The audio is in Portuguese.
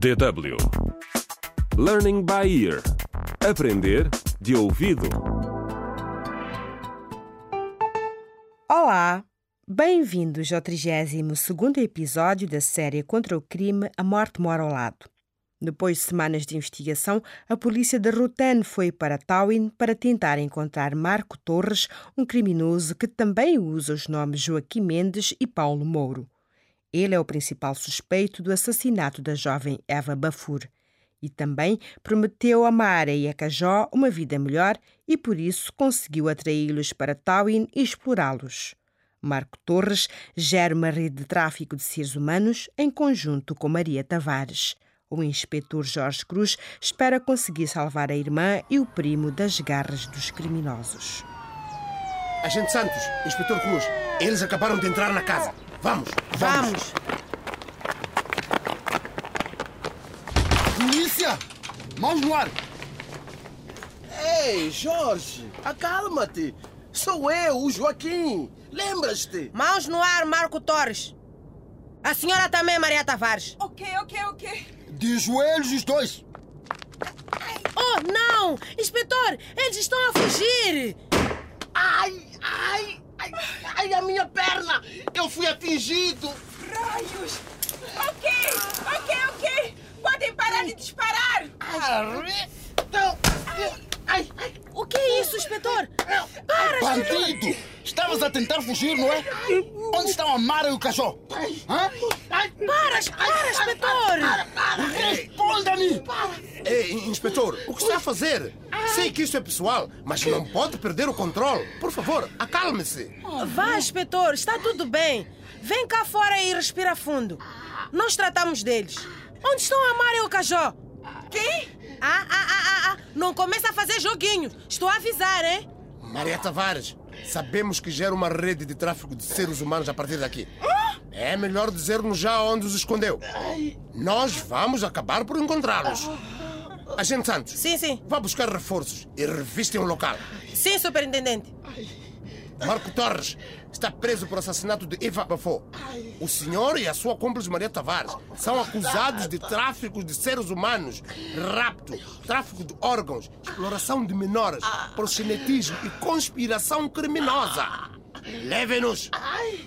DW Learning by Ear Aprender de ouvido. Olá! Bem-vindos ao 32º episódio da série Contra o Crime A Morte Mora ao Lado. Depois de semanas de investigação, a polícia de Rotten foi para Tawin para tentar encontrar Marco Torres, um criminoso que também usa os nomes Joaquim Mendes e Paulo Mouro. Ele é o principal suspeito do assassinato da jovem Eva Bafur e também prometeu a Mara e a Cajó uma vida melhor e por isso conseguiu atraí-los para Tawin e explorá-los. Marco Torres gera uma rede de tráfico de seres humanos em conjunto com Maria Tavares. O inspetor Jorge Cruz espera conseguir salvar a irmã e o primo das garras dos criminosos. Agente Santos, Inspetor Cruz, eles acabaram de entrar na casa. Vamos, vamos. Vamos! Polícia! Mãos no ar! Ei, Jorge, acalma-te. Sou eu, o Joaquim. Lembras-te? Mãos no ar, Marco Torres. A senhora também, Maria Tavares. Ok, ok, ok. De joelhos os dois! Oh, não! Inspetor, eles estão a fugir! Ai, ai, ai, ai, a minha perna. Eu fui atingido. Raios! Ok, ok, ok. Podem parar de disparar. Não. Ai, ai, O que é isso, inspetor? Para, inspetor! Bandido! Estavas a tentar fugir, não é? Onde estão a Mara e o cachorro? Hã? ai. Para, para, inspetor! Ei, inspetor, o que está a fazer? Sei que isso é pessoal, mas não pode perder o controle. Por favor, acalme-se. Vá, inspetor, está tudo bem. Vem cá fora e respira fundo. Nós tratamos deles. Onde estão a Mara e o Cajó? Quem? Ah, ah, ah, ah, ah. Não começa a fazer joguinho. Estou a avisar, hein? Maria Tavares, sabemos que gera uma rede de tráfico de seres humanos a partir daqui. É melhor dizer-nos já onde os escondeu. Nós vamos acabar por encontrá-los. Agente Santos, Sim, sim. vá buscar reforços e revistem o local. Sim, superintendente. Marco Torres está preso por assassinato de Eva Bafô. O senhor e a sua cúmplice Maria Tavares são acusados de tráfico de seres humanos, rapto, tráfico de órgãos, exploração de menores, proxenetismo e conspiração criminosa. Levem-nos! Ai!